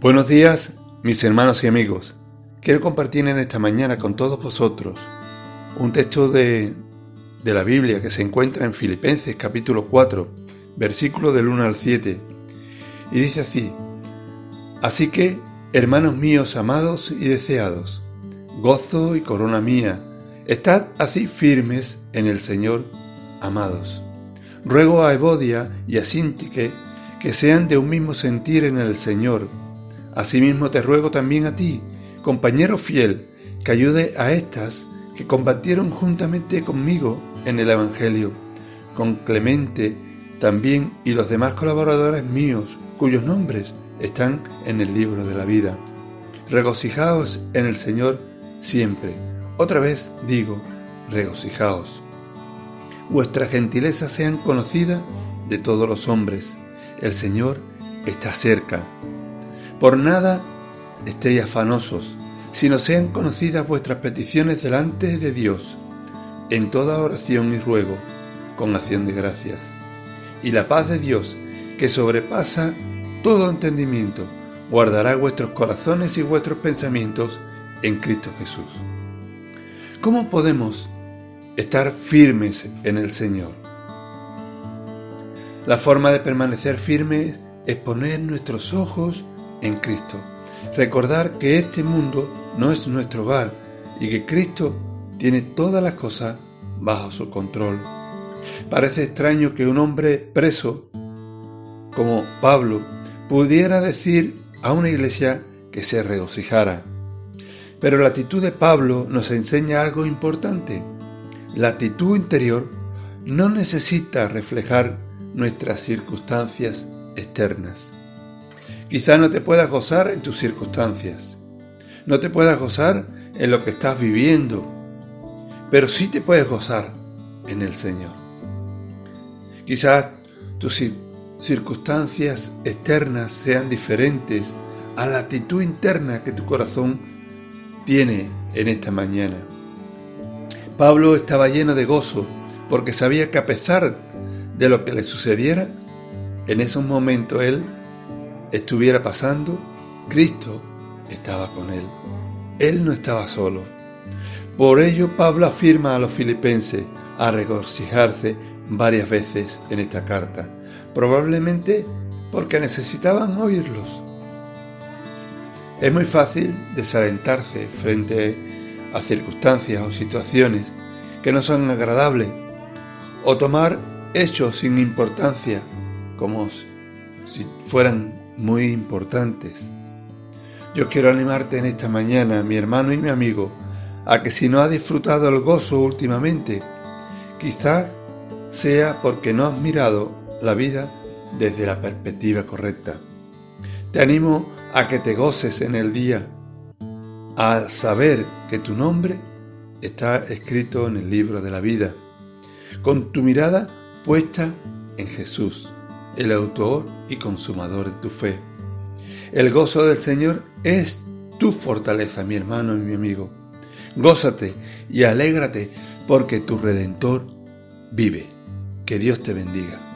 Buenos días, mis hermanos y amigos. Quiero compartir en esta mañana con todos vosotros un texto de, de la Biblia que se encuentra en Filipenses capítulo 4, versículo del 1 al 7. Y dice así, Así que, hermanos míos amados y deseados, gozo y corona mía, estad así firmes en el Señor, amados. Ruego a Evodia y a Sintique que sean de un mismo sentir en el Señor Asimismo te ruego también a ti, compañero fiel, que ayude a estas que combatieron juntamente conmigo en el Evangelio, con Clemente también y los demás colaboradores míos, cuyos nombres están en el libro de la vida. Regocijaos en el Señor siempre. Otra vez digo, regocijaos. Vuestra gentileza sean conocida de todos los hombres. El Señor está cerca. Por nada estéis afanosos, sino sean conocidas vuestras peticiones delante de Dios, en toda oración y ruego, con acción de gracias. Y la paz de Dios, que sobrepasa todo entendimiento, guardará vuestros corazones y vuestros pensamientos en Cristo Jesús. ¿Cómo podemos estar firmes en el Señor? La forma de permanecer firmes es poner nuestros ojos en Cristo. Recordar que este mundo no es nuestro hogar y que Cristo tiene todas las cosas bajo su control. Parece extraño que un hombre preso como Pablo pudiera decir a una iglesia que se regocijara. Pero la actitud de Pablo nos enseña algo importante. La actitud interior no necesita reflejar nuestras circunstancias externas. Quizá no te puedas gozar en tus circunstancias, no te puedas gozar en lo que estás viviendo, pero sí te puedes gozar en el Señor. Quizás tus circunstancias externas sean diferentes a la actitud interna que tu corazón tiene en esta mañana. Pablo estaba lleno de gozo porque sabía que a pesar de lo que le sucediera, en esos momentos él estuviera pasando, Cristo estaba con él. Él no estaba solo. Por ello Pablo afirma a los filipenses a regocijarse varias veces en esta carta, probablemente porque necesitaban oírlos. Es muy fácil desalentarse frente a circunstancias o situaciones que no son agradables o tomar hechos sin importancia como si fueran muy importantes. Yo quiero animarte en esta mañana, mi hermano y mi amigo, a que si no has disfrutado el gozo últimamente, quizás sea porque no has mirado la vida desde la perspectiva correcta. Te animo a que te goces en el día, a saber que tu nombre está escrito en el libro de la vida, con tu mirada puesta en Jesús el autor y consumador de tu fe. El gozo del Señor es tu fortaleza, mi hermano y mi amigo. Gózate y alégrate porque tu Redentor vive. Que Dios te bendiga.